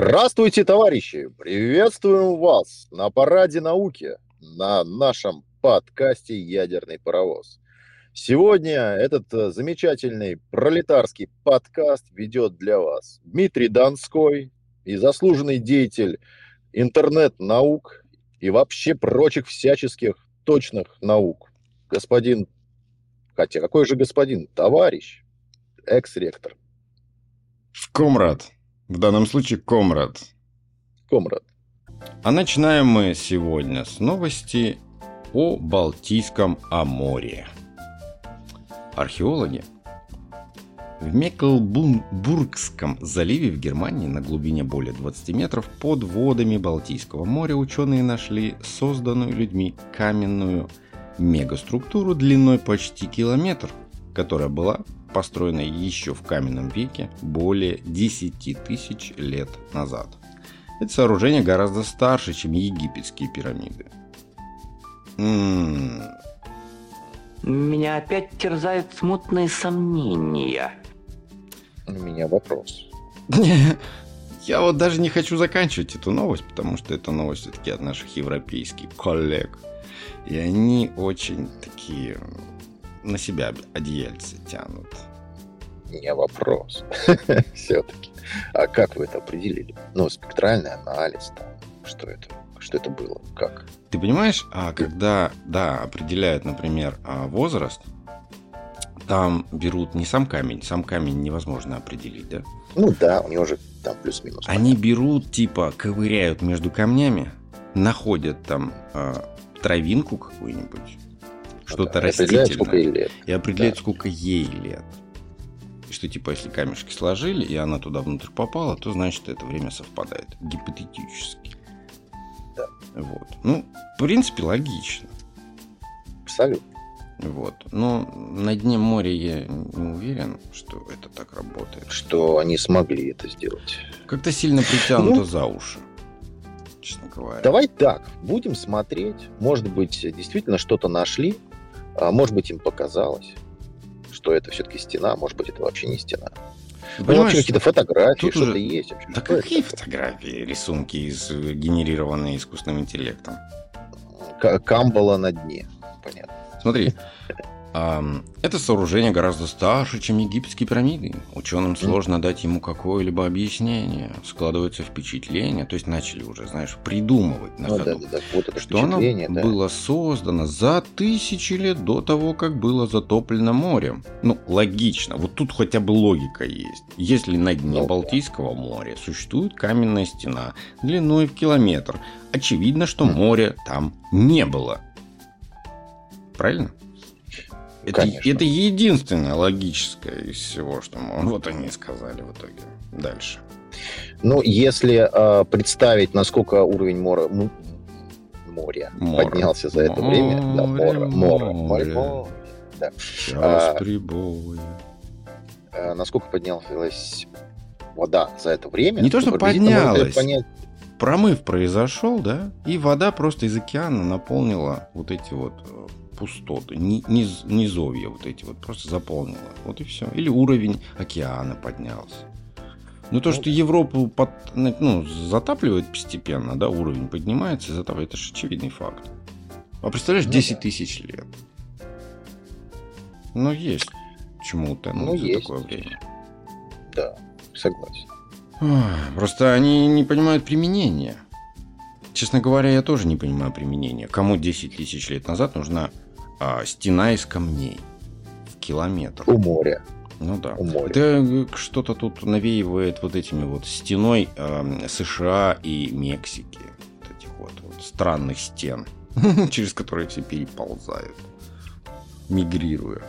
Здравствуйте, товарищи! Приветствуем вас на параде науки на нашем подкасте «Ядерный паровоз». Сегодня этот э, замечательный пролетарский подкаст ведет для вас Дмитрий Донской и заслуженный деятель интернет-наук и вообще прочих всяческих точных наук. Господин, хотя какой же господин? Товарищ, экс-ректор. Комрад. В данном случае комрад. Комрад. А начинаем мы сегодня с новости о Балтийском море. Археологи в Мекленбургском заливе в Германии на глубине более 20 метров под водами Балтийского моря ученые нашли созданную людьми каменную мегаструктуру длиной почти километр, которая была построена еще в каменном веке более 10 тысяч лет назад. Это сооружение гораздо старше, чем египетские пирамиды. М-м. Меня опять терзают смутные сомнения. У меня вопрос. Я вот даже не хочу заканчивать эту новость, потому что это новость все-таки от наших европейских коллег. И они очень такие на себя одеяльцы тянут. Меня вопрос. Все-таки. А как вы это определили? Ну, спектральный анализ, там, что это? Что это было? Как? Ты понимаешь, а когда, да, определяют, например, а, возраст, там берут не сам камень, сам камень невозможно определить, да? Ну да, у него же там плюс-минус. Они берут, типа, ковыряют между камнями, находят там э, травинку какую-нибудь, что-то растительное. И определяют, да. сколько ей лет. И что, типа, если камешки сложили, и она туда внутрь попала, то значит, это время совпадает. Гипотетически. Да. Вот. Ну, в принципе, логично. Абсолютно. Вот. Но на дне моря я не уверен, что это так работает. Что они смогли это сделать. Как-то сильно притянуто ну, за уши, честно говоря. Давай так, будем смотреть. Может быть, действительно что-то нашли, а может быть, им показалось, что это все-таки стена, может быть, это вообще не стена. Ну, вообще какие-то фотографии, что-то уже... есть. Вообще, да какие это? фотографии, рисунки, из, генерированные искусственным интеллектом? Камбала на дне, понятно. Смотри, это сооружение гораздо старше, чем египетские пирамиды. Ученым сложно дать ему какое-либо объяснение. Складывается впечатление, то есть начали уже, знаешь, придумывать на ну, ходу, да, да, вот это что оно да. было создано за тысячи лет до того, как было затоплено морем. Ну, логично. Вот тут хотя бы логика есть. Если на дне ну, Балтийского моря существует каменная стена длиной в километр, очевидно, что моря там не было. Правильно? Это, это единственное логическое из всего, что мы, вот они сказали в итоге. Дальше. Ну, если э, представить, насколько уровень моря, ну, моря море. поднялся за это море, время, да, море, море, море, море, да. Сейчас а, прибой. А, насколько поднялась вода за это время? Не то, что поднялась. Понять... Промыв произошел, да, и вода просто из океана наполнила вот эти вот э, пустоты, низ, низовья вот эти вот просто заполнила. Вот и все. Или уровень океана поднялся. Ну, то, что Европу под, ну, затапливает постепенно, да, уровень поднимается, этого это же очевидный факт. А представляешь, ну, 10 да. тысяч лет. Ну, есть чему утонуть ну, за есть. такое время. Да, согласен. Просто они не понимают применения. Честно говоря, я тоже не понимаю применения. Кому 10 тысяч лет назад нужна а, стена из камней в километр. У моря. Ну да. У моря. Это что-то тут навеивает вот этими вот стеной э, США и Мексики. Вот этих вот, вот странных стен, через которые все переползают, мигрируя.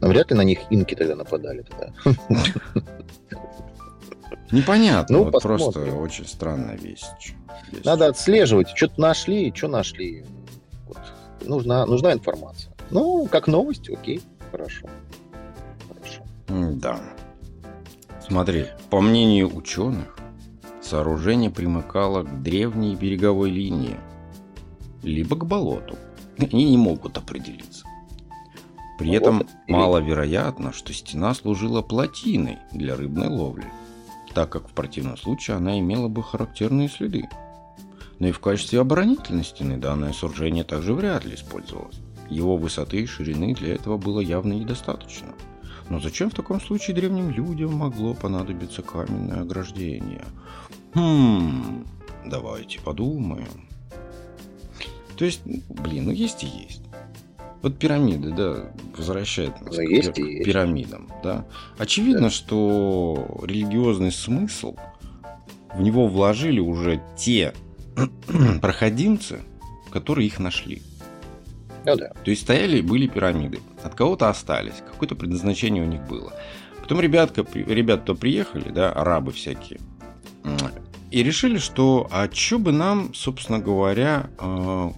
Но вряд ли на них инки тогда нападали тогда. Непонятно, ну, вот просто очень странная вещь. Надо отслеживать, что-то нашли, что нашли нужна, нужна информация. Ну, как новость, окей, хорошо. хорошо. Да. Смотри, по мнению ученых, сооружение примыкало к древней береговой линии, либо к болоту. Они не могут определиться. При этом маловероятно, что стена служила плотиной для рыбной ловли. так как в противном случае она имела бы характерные следы. Но и в качестве оборонительной стены данное сооружение также вряд ли использовалось. Его высоты и ширины для этого было явно недостаточно. Но зачем в таком случае древним людям могло понадобиться каменное ограждение? Хм, давайте подумаем. То есть, блин, ну есть и есть. Вот пирамиды, да, возвращает нас ну, к есть пир- есть. пирамидам, да. Очевидно, да. что религиозный смысл в него вложили уже те проходимцы, которые их нашли. Ну да. То есть стояли, были пирамиды. От кого-то остались. Какое-то предназначение у них было. Потом ребятка, ребята приехали, да, арабы всякие. И решили, что а что бы нам, собственно говоря, э,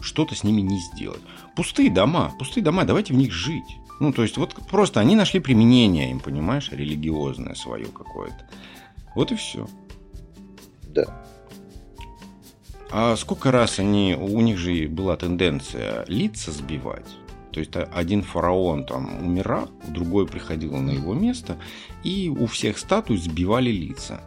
что-то с ними не сделать. Пустые дома, пустые дома, давайте в них жить. Ну, то есть, вот просто они нашли применение им, понимаешь, религиозное свое какое-то. Вот и все. Да. А сколько раз они, у них же была тенденция лица сбивать. То есть один фараон там умирал, другой приходил на его место, и у всех статуй сбивали лица.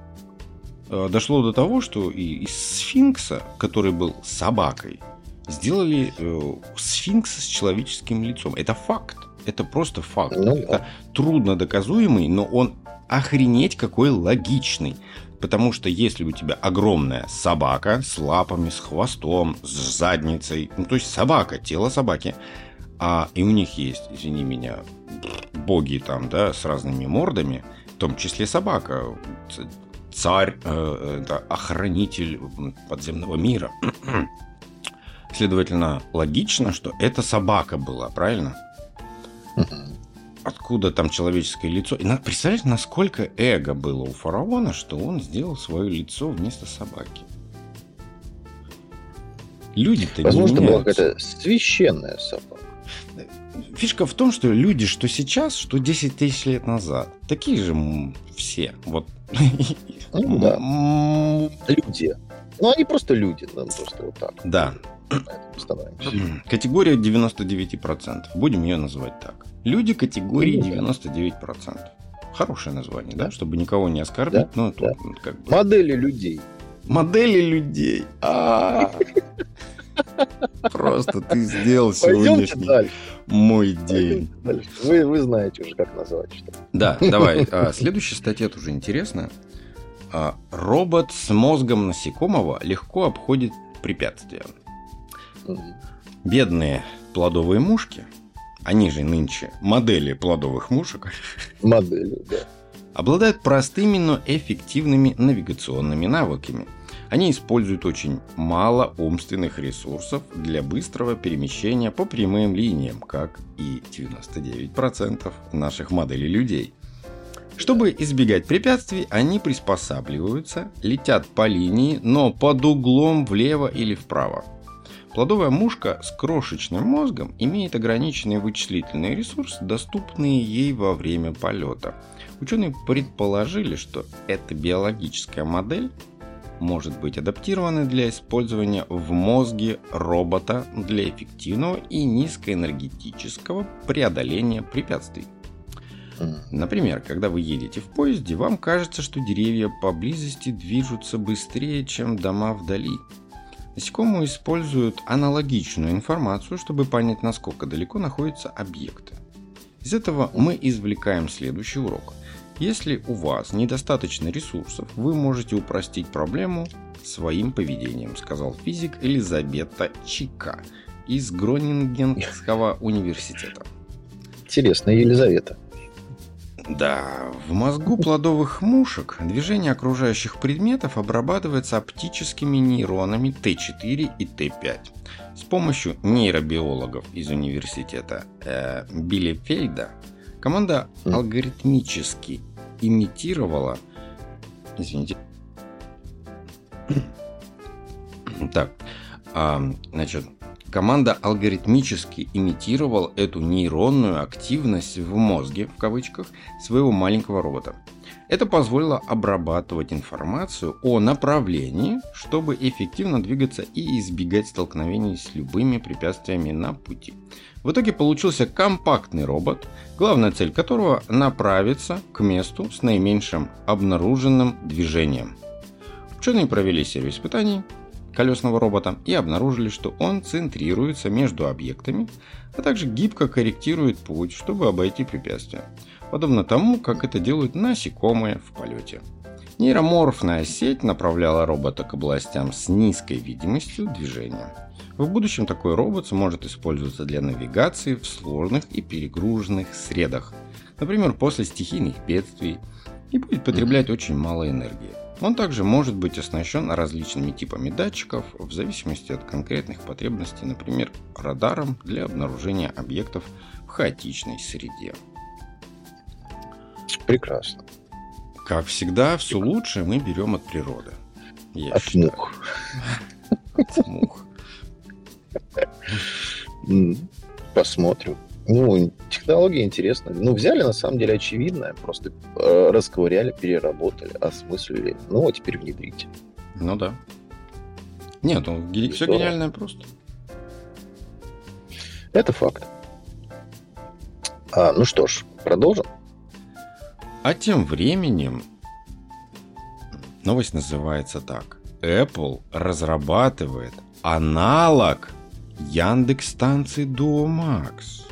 Дошло до того, что и из сфинкса, который был собакой, сделали э, сфинкса с человеческим лицом. Это факт. Это просто факт. Ну, это трудно доказуемый, но он охренеть какой логичный. Потому что если у тебя огромная собака с лапами, с хвостом, с задницей, ну то есть собака, тело собаки, а и у них есть, извини меня, боги там, да, с разными мордами, в том числе собака, царь, э, это охранитель подземного мира. Следовательно, логично, что это собака была, правильно? Откуда там человеческое лицо? И представляешь, насколько эго было у фараона, что он сделал свое лицо вместо собаки. Люди-то Возможно, не была какая-то священная собака. Фишка в том, что люди, что сейчас, что 10 тысяч лет назад, такие же все. Вот. Ну, да. Люди. Ну, они просто люди, просто вот так. Да. Категория 99%. Будем ее называть так. Люди категории 99%. Хорошее название, да? Чтобы никого не оскорбить. Да, но да. Как бы... Модели людей. Модели людей. А. Просто ты сделал сегодняшний мой день. Вы, вы знаете уже, как назвать что. Да, давай. А, следующая статья тоже интересная. А, робот с мозгом насекомого легко обходит препятствия. Бедные плодовые мушки, они же нынче модели плодовых мушек, модели, да. обладают простыми, но эффективными навигационными навыками. Они используют очень мало умственных ресурсов для быстрого перемещения по прямым линиям, как и 99% наших моделей людей. Чтобы избегать препятствий, они приспосабливаются, летят по линии, но под углом влево или вправо. Плодовая мушка с крошечным мозгом имеет ограниченный вычислительный ресурс, доступный ей во время полета. Ученые предположили, что эта биологическая модель может быть адаптирована для использования в мозге робота для эффективного и низкоэнергетического преодоления препятствий. Например, когда вы едете в поезде, вам кажется, что деревья поблизости движутся быстрее, чем дома вдали. Насекомые используют аналогичную информацию, чтобы понять, насколько далеко находятся объекты. Из этого мы извлекаем следующий урок. Если у вас недостаточно ресурсов, вы можете упростить проблему своим поведением, сказал физик Элизабета Чика из Гронингенского университета. Интересно, Елизавета. Да, в мозгу плодовых мушек движение окружающих предметов обрабатывается оптическими нейронами Т4 и Т5. С помощью нейробиологов из университета э, Билефельда команда алгоритмически имитировала... Извините. Так, а, значит, Команда алгоритмически имитировала эту нейронную активность в мозге, в кавычках, своего маленького робота. Это позволило обрабатывать информацию о направлении, чтобы эффективно двигаться и избегать столкновений с любыми препятствиями на пути. В итоге получился компактный робот, главная цель которого направиться к месту с наименьшим обнаруженным движением. Ученые провели серию испытаний колесного робота и обнаружили, что он центрируется между объектами, а также гибко корректирует путь, чтобы обойти препятствия подобно тому, как это делают насекомые в полете. Нейроморфная сеть направляла робота к областям с низкой видимостью движения. В будущем такой робот сможет использоваться для навигации в сложных и перегруженных средах, например, после стихийных бедствий, и будет потреблять очень мало энергии. Он также может быть оснащен различными типами датчиков в зависимости от конкретных потребностей, например, радаром для обнаружения объектов в хаотичной среде. Прекрасно. Как всегда, все лучшее мы берем от природы. Я от считаю. мух. От мух. Посмотрим. Ну, технология интересная. Ну, взяли, на самом деле, очевидное, просто э, расковыряли, переработали, осмыслили. Ну, а теперь внедрите. Ну да. Нет, ну, все гениальное просто. Это факт. А, ну что ж, продолжим. А тем временем новость называется так. Apple разрабатывает аналог Яндекс станции Duo Max.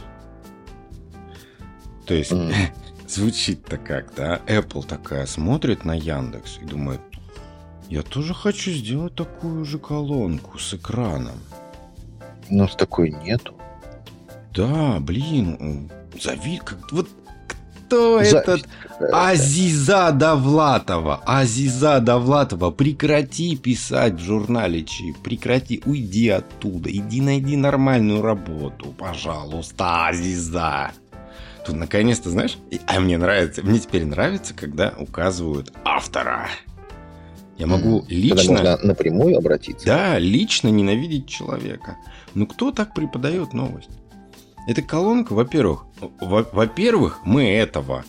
То есть mm. звучит-то как, да? Apple такая смотрит на Яндекс и думает, я тоже хочу сделать такую же колонку с экраном. Но с такой нету. Да, блин, зави... как вот кто За... этот Азиза Довлатова? Азиза Довлатова, прекрати писать в журнале Чип, прекрати, уйди оттуда, иди найди нормальную работу, пожалуйста, Азиза. Наконец-то, знаешь, а мне нравится, мне теперь нравится, когда указывают автора. Я могу лично... Когда можно напрямую обратиться. Да, лично ненавидеть человека. Ну кто так преподает новость? Эта колонка, во-первых, во-первых, мы этого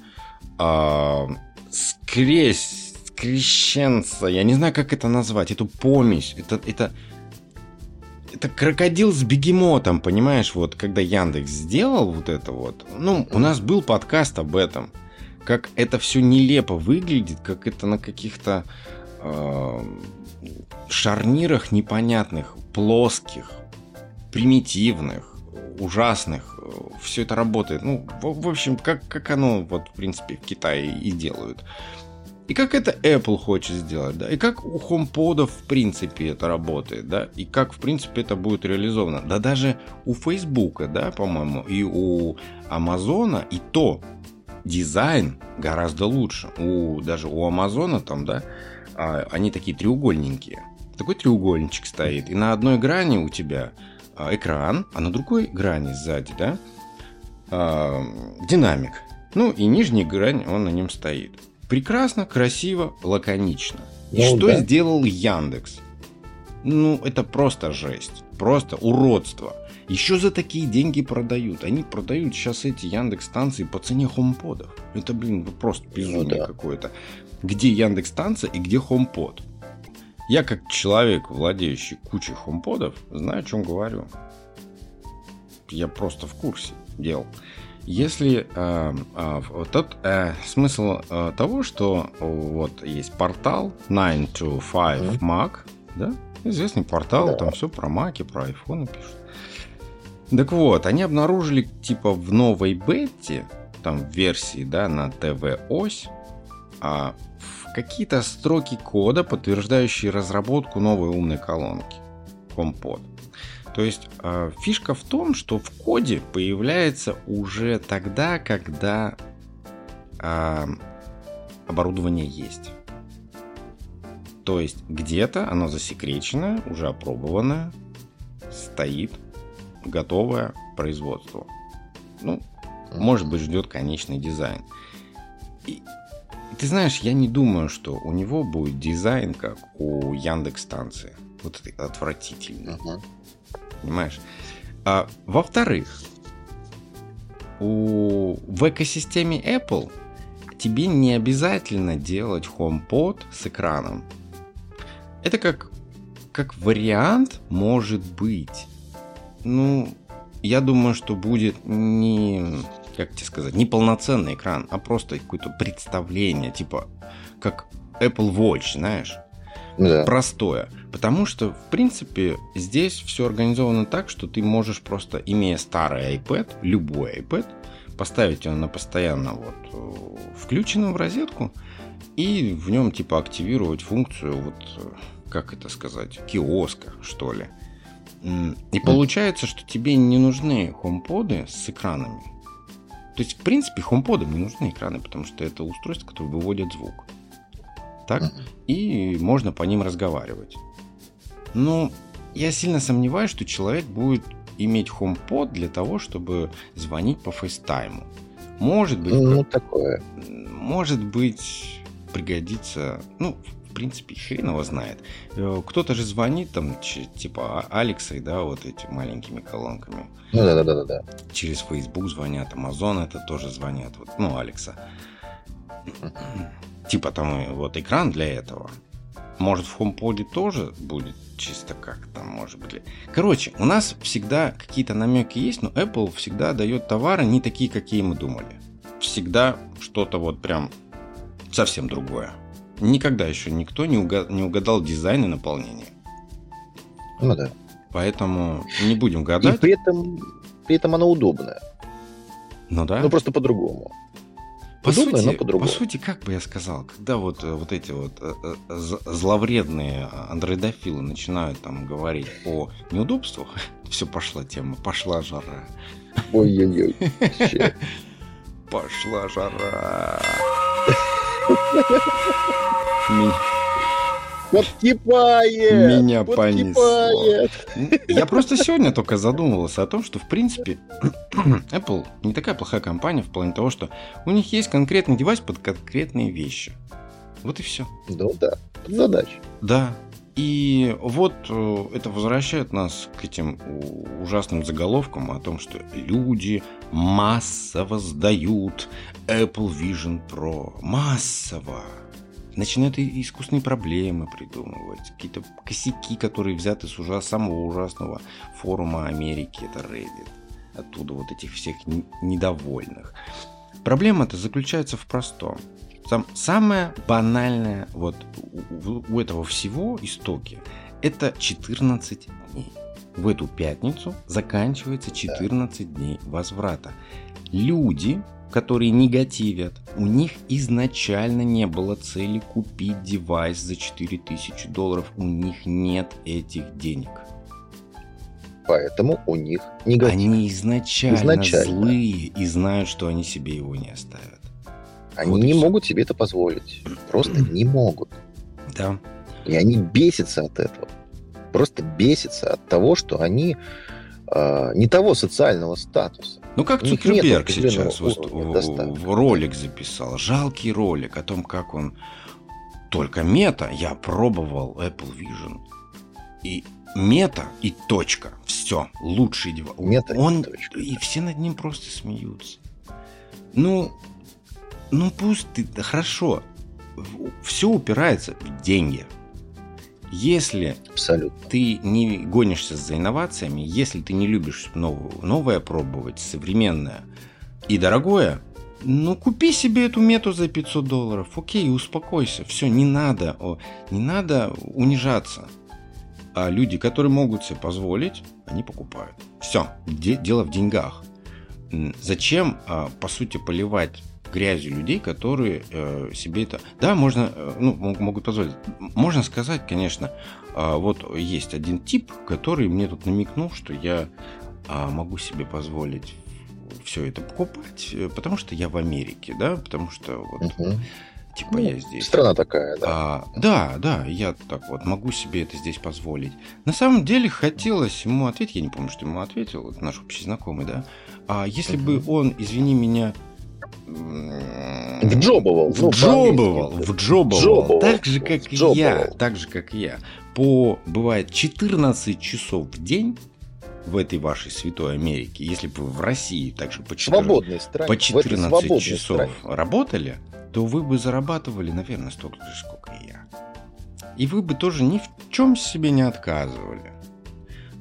а, скресь, скрещенца, я не знаю, как это назвать, эту помесь, это, это, это крокодил с бегемотом, понимаешь, вот когда Яндекс сделал вот это вот, ну, у нас был подкаст об этом, как это все нелепо выглядит, как это на каких-то э, шарнирах непонятных, плоских, примитивных, ужасных. Все это работает. Ну, в, в общем, как, как оно, вот, в принципе, в Китае и делают. И как это Apple хочет сделать, да, и как у HomePod в принципе это работает, да, и как в принципе это будет реализовано. Да даже у Facebook, да, по-моему, и у Амазона, и то дизайн гораздо лучше. У, даже у Амазона там, да, а, они такие треугольненькие. Такой треугольничек стоит, и на одной грани у тебя а, экран, а на другой грани сзади, да, а, динамик. Ну и нижняя грань, он на нем стоит. Прекрасно, красиво, лаконично. И ну, что да. сделал Яндекс? Ну, это просто жесть. Просто уродство. Еще за такие деньги продают. Они продают сейчас эти Яндекс станции по цене хомподов. Это, блин, просто безумие ну, да. какое-то. Где Яндекс станция и где хомпод? Я как человек, владеющий кучей хомподов, знаю, о чем говорю. Я просто в курсе дел. Если э, э, тот э, смысл э, того, что вот есть портал 9 to 5 mm-hmm. Mac, да, известный портал, да. там все про Mac, про iPhone пишут. Так вот, они обнаружили типа в новой бете, там в версии, да, на ТВ-ось, а какие-то строки кода, подтверждающие разработку новой умной колонки HomePod. То есть э, фишка в том, что в коде появляется уже тогда, когда э, оборудование есть. То есть где-то оно засекречено, уже опробованное, стоит, готовое к производству. Ну, может быть, ждет конечный дизайн. И ты знаешь, я не думаю, что у него будет дизайн, как у Яндекс станции. Вот это отвратительно. Uh-huh. Понимаешь? А, во-вторых, у... в экосистеме Apple тебе не обязательно делать HomePod с экраном. Это как, как вариант может быть. Ну, я думаю, что будет не, как тебе сказать, не полноценный экран, а просто какое-то представление, типа как Apple Watch, знаешь? Да. Простое. Потому что, в принципе, здесь все организовано так, что ты можешь просто, имея старый iPad, любой iPad, поставить его на постоянно вот э, включенным в розетку и в нем типа активировать функцию вот как это сказать киоска что ли. И получается, что тебе не нужны хомподы с экранами. То есть, в принципе, хомподам не нужны экраны, потому что это устройство, которое выводит звук. Так? И можно по ним разговаривать. Но я сильно сомневаюсь, что человек будет иметь HomePod для того, чтобы звонить по фейстайму. Может быть... Ну, такое. Может быть, пригодится... Ну, в принципе, хрен его знает. Э, кто-то же звонит там, типа а, Алексой, да, вот этими маленькими колонками. Ну да, да, да, да. Через Facebook звонят, Amazon это тоже звонят. Вот, ну, Алекса. Типа там вот экран для этого. Может, в HomePod тоже будет чисто как там, может быть. Короче, у нас всегда какие-то намеки есть, но Apple всегда дает товары не такие, какие мы думали. Всегда что-то вот прям совсем другое. Никогда еще никто не, угадал, не угадал дизайн и наполнение. Ну да. Поэтому не будем гадать. И при этом, при этом оно удобное. Ну да. Ну просто по-другому. По сути, но по-другому. По сути, как бы я сказал, когда вот, э, вот эти вот э, э, зловредные андроидофилы начинают там говорить о неудобствах, все пошла тема, пошла жара. Ой-ой-ой. Пошла жара. Подкипает! Меня понесло. Я просто сегодня только задумывался о том, что, в принципе, Apple не такая плохая компания в плане того, что у них есть конкретный девайс под конкретные вещи. Вот и все. Ну да, под задачу. Да. И вот э, это возвращает нас к этим ужасным заголовкам о том, что люди массово сдают Apple Vision Pro. Массово начинают искусственные проблемы придумывать, какие-то косяки, которые взяты с ужас, самого ужасного форума Америки, это Reddit. Оттуда вот этих всех недовольных. Проблема-то заключается в простом. Сам, самое банальное вот у, у этого всего истоки это 14 дней. В эту пятницу заканчивается 14 дней возврата. Люди которые негативят, у них изначально не было цели купить девайс за 4000 долларов. У них нет этих денег. Поэтому у них негатив. Они изначально, изначально злые и знают, что они себе его не оставят. Они вот не могут себе это позволить. Просто не могут. Да. И они бесятся от этого. Просто бесятся от того, что они э, не того социального статуса. Ну, как Цукерберг сейчас в, в, в ролик записал. Жалкий ролик о том, как он... Только мета, я пробовал Apple Vision. И мета и точка. Все, лучший девайс. Мета он, и точка. И все над ним просто смеются. Ну, ну пусть ты... Хорошо. Все упирается в деньги. Если Абсолютно. ты не гонишься за инновациями, если ты не любишь новое, новое пробовать, современное и дорогое, ну, купи себе эту мету за 500 долларов. Окей, успокойся. Все, не надо, о, не надо унижаться. А люди, которые могут себе позволить, они покупают. Все, де- дело в деньгах. Зачем, а, по сути, поливать грязью людей, которые э, себе это... Да, можно, э, ну, могут позволить. Можно сказать, конечно, э, вот есть один тип, который мне тут намекнул, что я э, могу себе позволить все это покупать, э, потому что я в Америке, да, потому что вот... Угу. Типа ну, я здесь. Страна такая, да. А, да, да, я так вот могу себе это здесь позволить. На самом деле хотелось ему ответить, я не помню, что ему ответил, вот наш общий знакомый, да. А если угу. бы он, извини меня, Вджобывал. Ну, вджобывал. Вджобывал. Так же, как и я. Так же, как я. По, бывает, 14 часов в день в этой вашей святой Америке, если бы вы в России также по 14, Свободной стране, по 14 часов стране. работали, то вы бы зарабатывали, наверное, столько же, сколько и я. И вы бы тоже ни в чем себе не отказывали.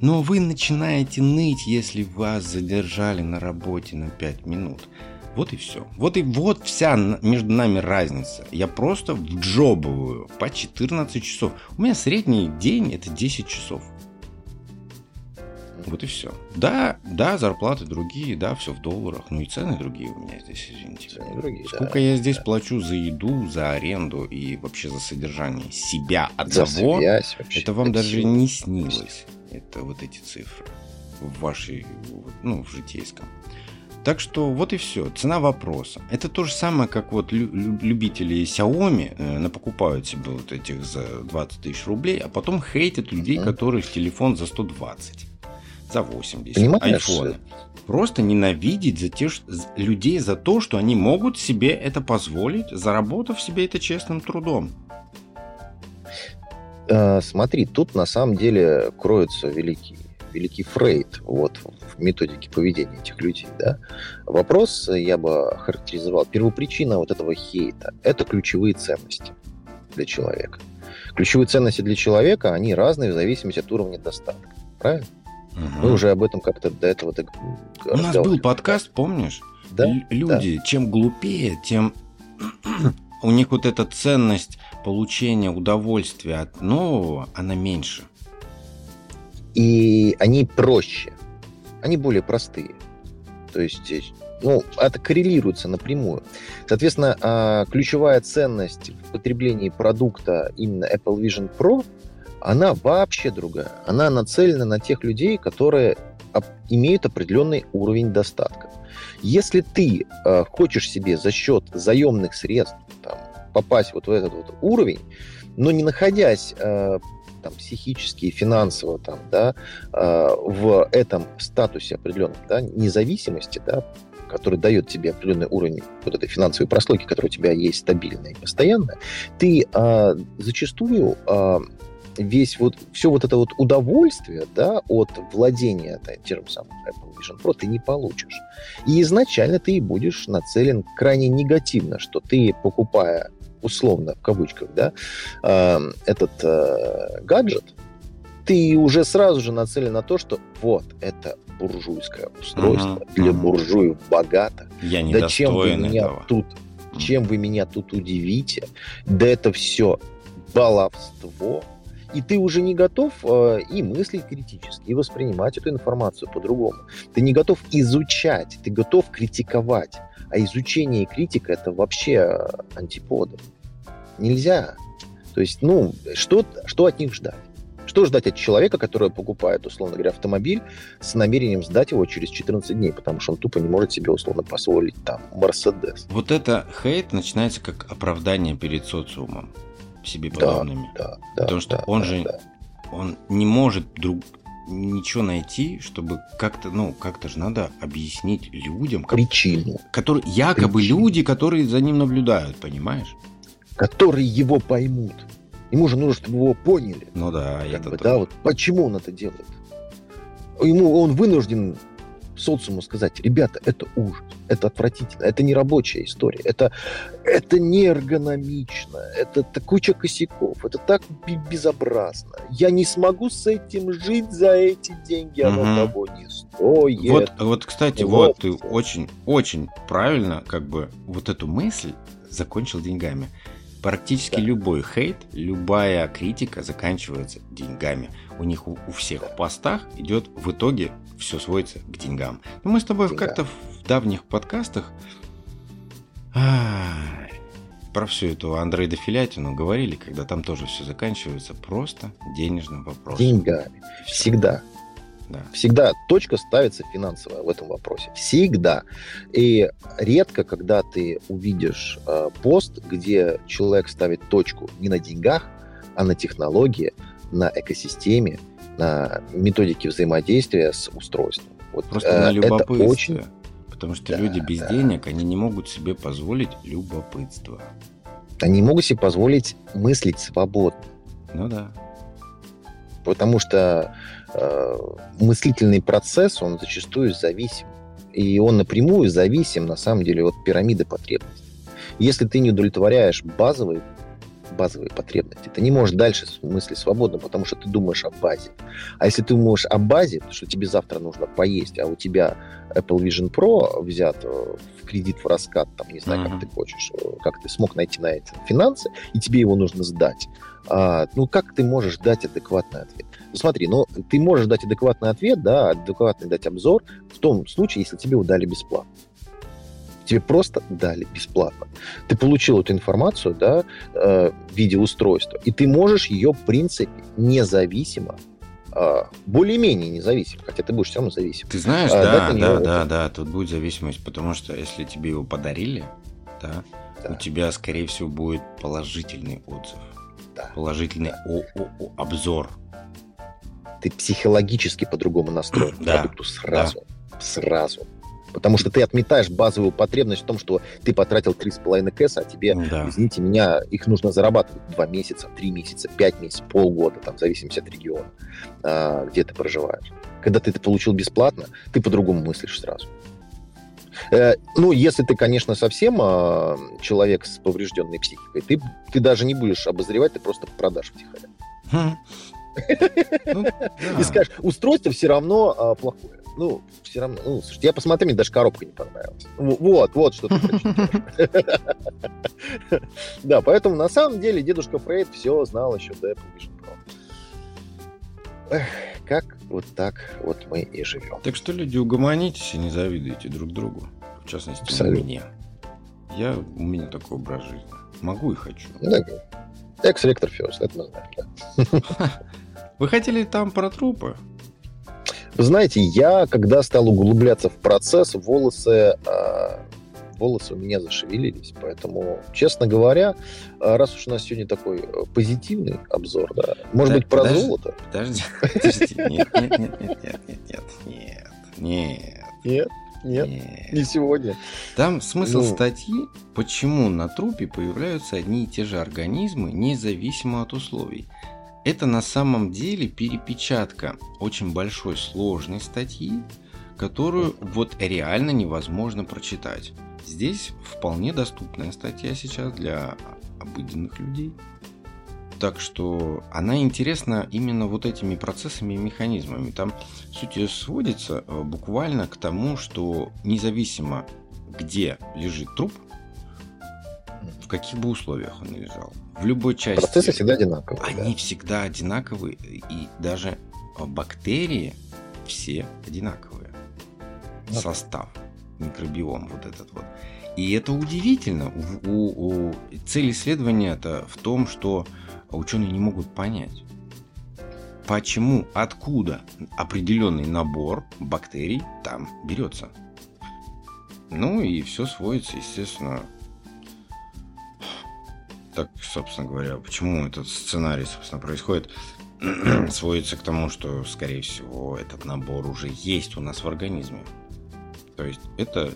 Но вы начинаете ныть, если вас задержали на работе на 5 минут. Вот и все. Вот и вот вся между нами разница. Я просто вджобываю по 14 часов. У меня средний день это 10 часов. Вот и все. Да, да, зарплаты другие, да, все в долларах, ну и цены другие у меня здесь, извините. Цены другие, Сколько да, я здесь да. плачу за еду, за аренду и вообще за содержание себя одного, за связь, вообще, это вам даже не снилось. Это вот эти цифры в вашей, ну, в житейском. Так что вот и все. Цена вопроса. Это то же самое, как вот любители Xiaomi э, напокупают себе вот этих за 20 тысяч рублей, а потом хейтят людей, mm-hmm. которых телефон за 120 за 80 Понимаешь? айфоны. Просто ненавидеть за те, людей за то, что они могут себе это позволить, заработав себе это честным трудом. Э, смотри, тут на самом деле кроется великий, великий Фрейд вот, в методике поведения этих людей. Да? Вопрос я бы характеризовал. Первопричина вот этого хейта – это ключевые ценности для человека. Ключевые ценности для человека, они разные в зависимости от уровня достатка. Правильно? Угу. Мы уже об этом как-то до этого так У нас был подкаст, помнишь? Да? Люди, да. чем глупее, тем у них вот эта ценность получения удовольствия от нового, она меньше. И они проще. Они более простые. То есть, ну, это коррелируется напрямую. Соответственно, а, ключевая ценность в потреблении продукта именно Apple Vision Pro – она вообще другая. Она нацелена на тех людей, которые имеют определенный уровень достатка. Если ты э, хочешь себе за счет заемных средств там, попасть вот в этот вот уровень, но не находясь э, там, психически и финансово там, да, э, в этом статусе определенном да, независимости, да, который дает тебе определенный уровень вот этой финансовой прослойки, которая у тебя есть стабильная и постоянная, ты э, зачастую э, весь вот, все вот это вот удовольствие, да, от владения да, тем самым Apple Vision Pro ты не получишь. И изначально ты будешь нацелен крайне негативно, что ты, покупая условно, в кавычках, да, э, этот э, гаджет, ты уже сразу же нацелен на то, что вот, это буржуйское устройство uh-huh, для uh-huh. буржуев богато. Я не да чем вы меня этого. тут, чем вы меня тут удивите? Да это все баловство, и ты уже не готов э, и мыслить критически, и воспринимать эту информацию по-другому. Ты не готов изучать, ты готов критиковать. А изучение и критика – это вообще э, антиподы. Нельзя. То есть, ну, что, что от них ждать? Что ждать от человека, который покупает, условно говоря, автомобиль с намерением сдать его через 14 дней, потому что он тупо не может себе, условно, позволить там Мерседес. Вот это хейт начинается как оправдание перед социумом себе подобными. Да, да, Потому что да, он да, же да. он не может друг ничего найти, чтобы как-то, ну, как-то же надо объяснить людям. Как, Причину. Которые, якобы Причину. люди, которые за ним наблюдают, понимаешь? Которые его поймут. Ему же нужно, чтобы его поняли. Ну да, я бы, да, вот почему он это делает. Ему он вынужден социуму сказать, ребята, это ужас, это отвратительно, это не рабочая история, это, это не эргономично, это куча косяков, это так безобразно. Я не смогу с этим жить за эти деньги, оно угу. того не стоит. Вот, вот кстати, вот, вот ты очень, очень правильно как бы вот эту мысль закончил деньгами. Практически да. любой хейт, любая критика заканчивается деньгами. У них у, у всех в постах идет в итоге все сводится к деньгам. Но мы с тобой Деньга. как-то в давних подкастах про всю эту Андрея Филятину говорили, когда там тоже все заканчивается просто денежным вопросом. Деньгами. Всегда. Да. Всегда точка ставится финансовая в этом вопросе. Всегда. И редко, когда ты увидишь э, пост, где человек ставит точку не на деньгах, а на технологии, на экосистеме, на методике взаимодействия с устройством. Вот, Просто э, на любопытстве. Это очень... Потому что да, люди без да. денег, они не могут себе позволить любопытство. Они могут себе позволить мыслить свободно. Ну да. Потому что Э, мыслительный процесс, он зачастую зависим. И он напрямую зависим, на самом деле, от пирамиды потребностей. Если ты не удовлетворяешь базовые базовые потребности. Ты не можешь дальше мысли свободно, потому что ты думаешь о базе. А если ты думаешь о базе, что тебе завтра нужно поесть, а у тебя Apple Vision Pro взят э, в кредит в раскат, там, не знаю, mm-hmm. как ты хочешь, э, как ты смог найти на эти финансы, и тебе его нужно сдать. А, ну, как ты можешь дать адекватный ответ? Ну, смотри, ну, ты можешь дать адекватный ответ, да, адекватный дать обзор в том случае, если тебе его дали бесплатно. Тебе просто дали бесплатно. Ты получил эту информацию, да, э, в виде устройства, и ты можешь ее, в принципе, независимо э, более-менее независим, хотя ты будешь все равно зависим. Ты знаешь, а, да, да, да, да, тут будет зависимость, потому что если тебе его подарили, да, да. у тебя, скорее всего, будет положительный отзыв, да. положительный о -о -о обзор. Ты психологически по-другому настроен к продукту сразу, да. сразу. Потому что ты отметаешь базовую потребность в том, что ты потратил 3,5 кэса, а тебе, да. извините меня, их нужно зарабатывать 2 месяца, 3 месяца, 5 месяцев, полгода, там, в зависимости от региона, а, где ты проживаешь. Когда ты это получил бесплатно, ты по-другому мыслишь сразу. Э, ну, если ты, конечно, совсем э, человек с поврежденной психикой, ты, ты даже не будешь обозревать, ты просто продашь втихаря. Хм. Ну, И скажешь, устройство все равно а, плохое ну, все равно, ну, слушайте, я посмотрел, мне даже коробка не понравилась. Вот, вот что ты Да, поэтому на самом деле дедушка Фрейд все знал еще до Apple Vision Pro. Как вот так вот мы и живем. Так что, люди, угомонитесь и не завидуйте друг другу. В частности, Абсолютно. мне. Я, у меня такой образ жизни. Могу и хочу. Да, Экс-ректор Фест, это мы знаем, да. Вы хотели там про трупы? Знаете, я, когда стал углубляться в процесс, волосы, э, волосы у меня зашевелились. Поэтому, честно говоря, а, раз уж у нас сегодня такой э, позитивный обзор, да, может быть, про подожди, золото? Подожди, подожди. Нет, нет, нет, нет, нет, нет, нет, нет. Нет? Нет, Нет, не сегодня. Там смысл ну. статьи, почему на трупе появляются одни и те же организмы, независимо от условий. Это на самом деле перепечатка очень большой сложной статьи, которую вот реально невозможно прочитать. Здесь вполне доступная статья сейчас для обыденных людей. Так что она интересна именно вот этими процессами и механизмами. Там суть ее сводится э, буквально к тому, что независимо где лежит труп, каких бы условиях он ни лежал, в любой части. Процессы всегда одинаковые. Они да. всегда одинаковые, и даже бактерии все одинаковые. Вот. Ну. Состав, микробиом вот этот вот. И это удивительно. У, у, у, цель исследования это в том, что ученые не могут понять, почему, откуда определенный набор бактерий там берется. Ну и все сводится, естественно, так, собственно говоря, почему этот сценарий, собственно, происходит, сводится к тому, что, скорее всего, этот набор уже есть у нас в организме. То есть это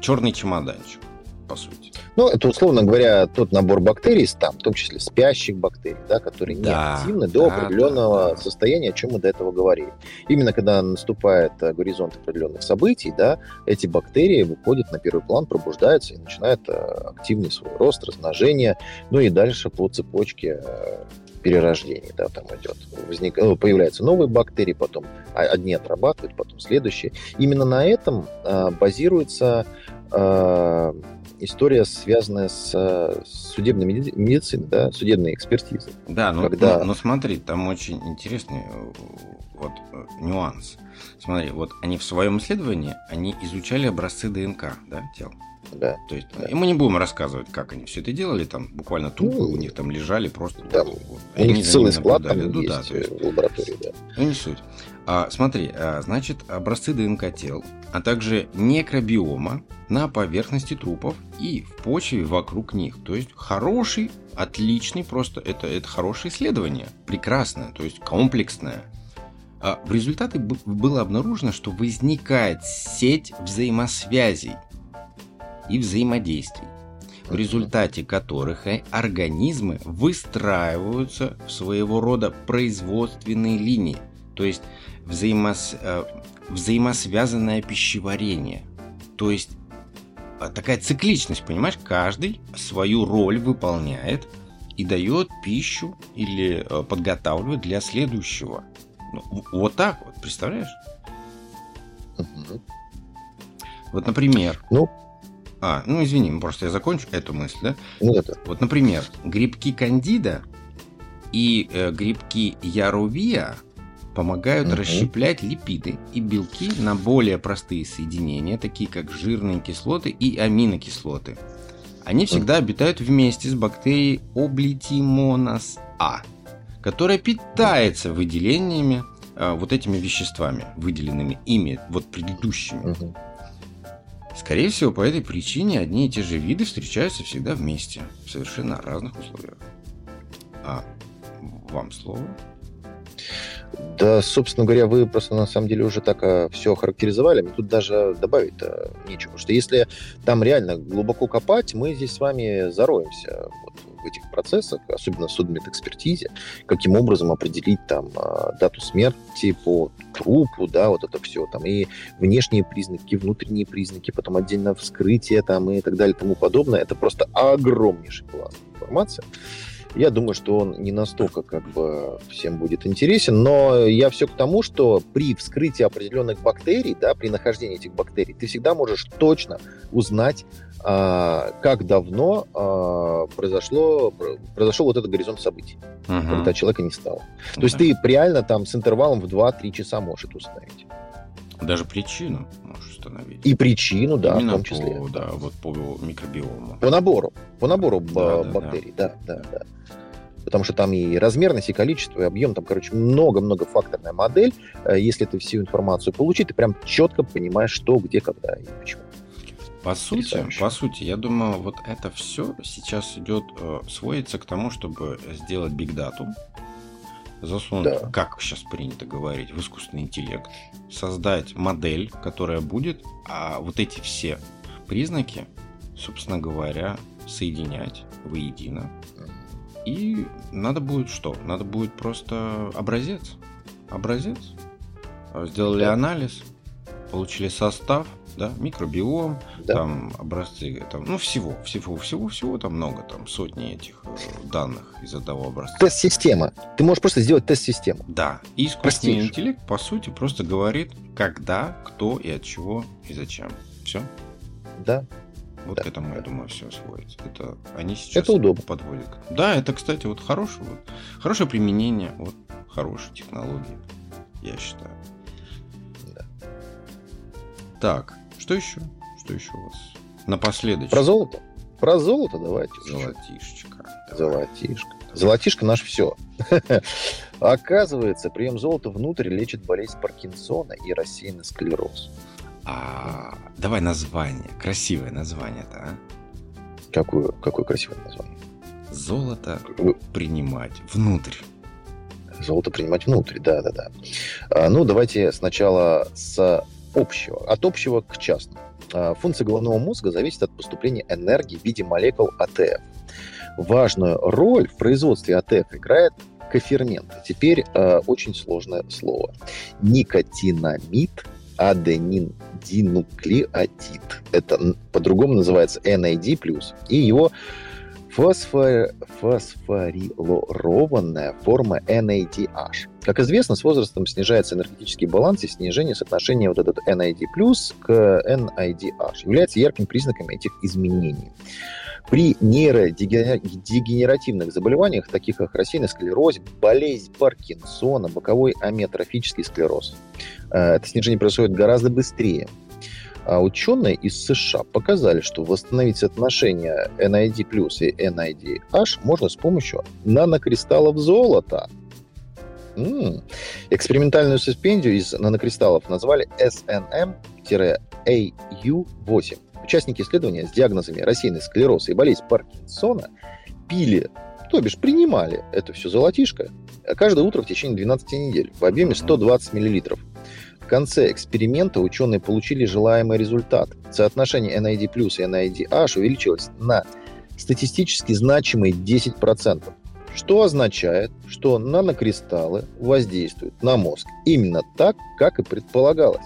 черный чемоданчик, по сути. Ну, это, условно говоря, тот набор бактерий, там, в том числе спящих бактерий, да, которые да, не активны до да, определенного да, да. состояния, о чем мы до этого говорили. Именно когда наступает э, горизонт определенных событий, да, эти бактерии выходят на первый план, пробуждаются и начинают э, активный свой рост, размножение, ну и дальше по цепочке э, перерождения, да, там идет, возник, ну, появляются новые бактерии, потом одни отрабатывают, потом следующие. Именно на этом э, базируется э, история, связанная с, с судебной медициной, да, судебной экспертизой. Да, ну, когда... ну, ну смотри, там очень интересный э, вот э, нюанс. Смотри, вот они в своем исследовании, они изучали образцы ДНК, да, тел. Да. То есть, да. и мы не будем рассказывать, как они все это делали, там буквально трупы ну, у них там лежали просто. Да. Вот, у них целый склад там ну, есть да, есть, в лаборатории, да. Ну, не суть. А, смотри, а, значит, образцы ДНК тел, а также некробиома на поверхности трупов и в почве вокруг них. То есть хороший, отличный, просто это, это хорошее исследование, прекрасное, то есть комплексное. А в результате было обнаружено, что возникает сеть взаимосвязей и взаимодействий, в результате которых организмы выстраиваются в своего рода производственные линии, то есть взаимос, э, взаимосвязанное пищеварение. То есть а, такая цикличность, понимаешь? Каждый свою роль выполняет и дает пищу или э, подготавливает для следующего. Ну, вот так вот, представляешь? Угу. Вот, например. Ну, а, ну извини, просто я закончу эту мысль, да? Ну, это. Вот, например, грибки кандида и э, грибки ярувия помогают угу. расщеплять липиды и белки на более простые соединения, такие как жирные кислоты и аминокислоты. Они всегда обитают вместе с бактерией Облитимонас А, которая питается выделениями э, вот этими веществами, выделенными ими, вот предыдущими. Угу. Скорее всего, по этой причине одни и те же виды встречаются всегда вместе, в совершенно разных условиях. А вам слово? Да, собственно говоря, вы просто на самом деле уже так а, все охарактеризовали. Мне тут даже добавить нечего. Потому что если там реально глубоко копать, мы здесь с вами зароемся вот, в этих процессах, особенно в судмедэкспертизе, каким образом определить там а, дату смерти по трупу, да, вот это все, там и внешние признаки, внутренние признаки, потом отдельно вскрытие там и так далее и тому подобное. Это просто огромнейший пласт информации. Я думаю, что он не настолько как бы всем будет интересен, но я все к тому, что при вскрытии определенных бактерий, да, при нахождении этих бактерий, ты всегда можешь точно узнать, а, как давно а, произошло, произошел вот этот горизонт событий, uh-huh. когда человека не стало. То есть ты реально там с интервалом в 2-3 часа можешь это установить. Даже причину можешь установить. И причину, да, Именно в том числе. По, да, вот по микробиому. По набору. По набору да, бактерий, да, да, да. да потому что там и размерность, и количество, и объем, там, короче, много-много факторная модель. Э, если ты всю информацию получить, ты прям четко понимаешь, что, где, когда и почему. По сути, по сути, я думаю, вот это все сейчас идет, э, сводится к тому, чтобы сделать бигдату, засунуть, да. как сейчас принято говорить, в искусственный интеллект, создать модель, которая будет, а вот эти все признаки, собственно говоря, соединять воедино. И надо будет что? Надо будет просто образец. Образец. Сделали анализ, получили состав, да, микробиом, да. там образцы, там, ну всего, всего, всего, всего там много, там сотни этих э, данных из одного образца. Тест-система. Ты можешь просто сделать тест-систему. Да. И искусственный Простейший. интеллект, по сути, просто говорит, когда, кто и от чего и зачем. Все. Да. Вот да. к этому, я думаю, все сводится. Это они сейчас это удобно. подводят. Да, это, кстати, вот хорошее, вот, хорошее применение, вот хорошей технологии, я считаю. Так, что еще? Что еще у вас? Напоследок. Про золото? Про золото давайте. Золотишечка. Золотишко. Золотишко наш все. Оказывается, прием золота внутрь лечит болезнь Паркинсона и рассеянный склероз. А, давай название. Красивое название-то, а? Какое, какое красивое название? Золото принимать внутрь. Золото принимать внутрь, да-да-да. А, ну, давайте сначала с общего, от общего к частному. А, функция головного мозга зависит от поступления энергии в виде молекул АТФ. Важную роль в производстве АТФ играет кофермент. Теперь э, очень сложное слово. Никотинамид аденин динуклеотид. Это по-другому называется NAD+. И его фосфор... фосфорилированная форма NADH. Как известно, с возрастом снижается энергетический баланс и снижение соотношения вот этот NAD+, к NADH является ярким признаком этих изменений. При нейродегенеративных заболеваниях, таких как рассеянный склероз, болезнь Паркинсона, боковой амиотрофический склероз, э, это снижение происходит гораздо быстрее. А ученые из США показали, что восстановить соотношение NID и NIDH можно с помощью нанокристаллов золота. М-м. Экспериментальную суспендию из нанокристаллов назвали SNM-AU8. Участники исследования с диагнозами рассеянный склероз и болезнь Паркинсона пили, то бишь принимали это все золотишко каждое утро в течение 12 недель в объеме 120 мл. В конце эксперимента ученые получили желаемый результат. Соотношение NID плюс и NIDH увеличилось на статистически значимые 10%, что означает, что нанокристаллы воздействуют на мозг именно так, как и предполагалось,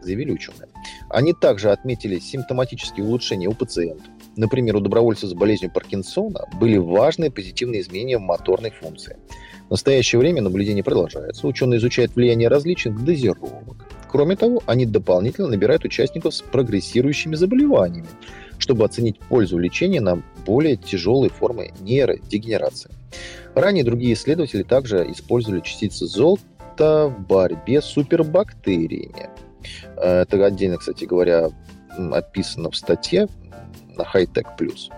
заявили ученые. Они также отметили симптоматические улучшения у пациентов. Например, у добровольцев с болезнью Паркинсона были важные позитивные изменения в моторной функции. В настоящее время наблюдение продолжается. Ученые изучают влияние различных дозировок. Кроме того, они дополнительно набирают участников с прогрессирующими заболеваниями, чтобы оценить пользу лечения на более тяжелые формы нейродегенерации. Ранее другие исследователи также использовали частицы золота в борьбе с супербактериями. Это отдельно, кстати говоря, описано в статье на Hightech Plus.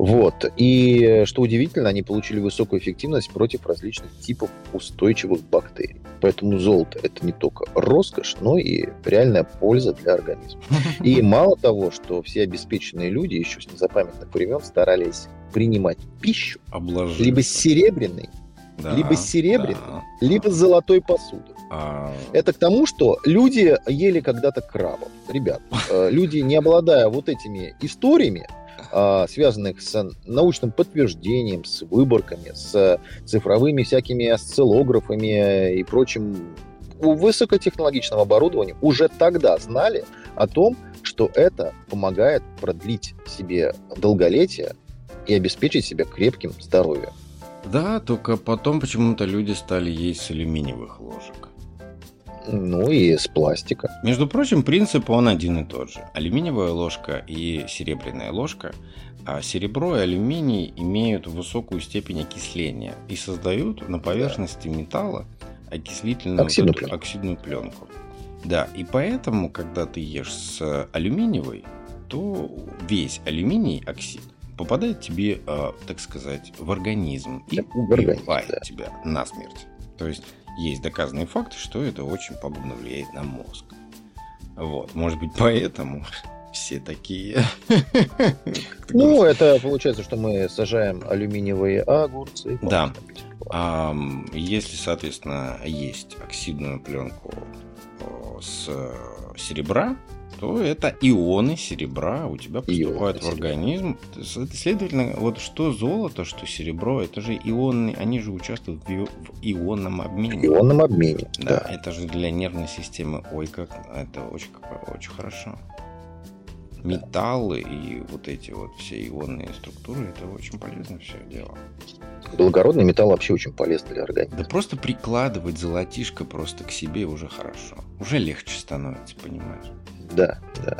Вот. И, что удивительно, они получили высокую эффективность против различных типов устойчивых бактерий. Поэтому золото – это не только роскошь, но и реальная польза для организма. И мало того, что все обеспеченные люди еще с незапамятных времен старались принимать пищу Обложиться. либо серебряной, да, либо серебряной, да. либо с золотой посуды. А... Это к тому, что люди ели когда-то крабов. Ребят, э, люди, не обладая вот этими историями, связанных с научным подтверждением, с выборками, с цифровыми всякими осциллографами и прочим у высокотехнологичного оборудования уже тогда знали о том, что это помогает продлить себе долголетие и обеспечить себя крепким здоровьем. Да, только потом почему-то люди стали есть с алюминиевых ложек. Ну и с пластика. Между прочим, принцип он один и тот же. Алюминиевая ложка и серебряная ложка. А серебро и алюминий имеют высокую степень окисления и создают на поверхности металла окислительную оксидную, пленку. оксидную пленку. Да, и поэтому, когда ты ешь с алюминиевой, то весь алюминий оксид попадает тебе, э, так сказать, в организм и убивает организм, да. тебя насмерть. То есть есть доказанные факты, что это очень пагубно влияет на мозг. Вот, может быть, поэтому все такие. Ну, это получается, что мы сажаем алюминиевые огурцы. Да. Если, соответственно, есть оксидную пленку с серебра, то это ионы серебра у тебя поступают ионы в организм. Следовательно, вот что золото, что серебро, это же ионы, они же участвуют в, ионном обмене. В ионном обмене, да. да. Это же для нервной системы, ой, как это очень, очень хорошо. Металлы и вот эти вот все ионные структуры, это очень полезно все дело. Благородный металл вообще очень полезный для организма. Да просто прикладывать золотишко просто к себе уже хорошо. Уже легче становится, понимаешь? Да, да.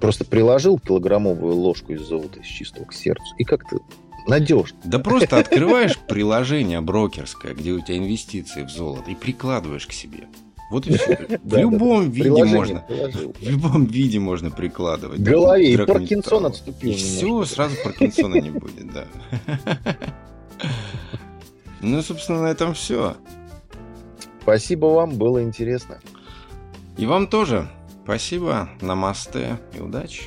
Просто приложил килограммовую ложку из золота из чистого к сердцу, и как-то надежно. Да просто открываешь приложение брокерское, где у тебя инвестиции в золото, и прикладываешь к себе. Вот и все. В любом виде можно. В любом виде можно прикладывать. В голове и Паркинсон отступил. И все, сразу Паркинсона не будет, да. Ну, собственно, на этом все. Спасибо вам, было интересно. И вам тоже. Спасибо, намасте и удачи.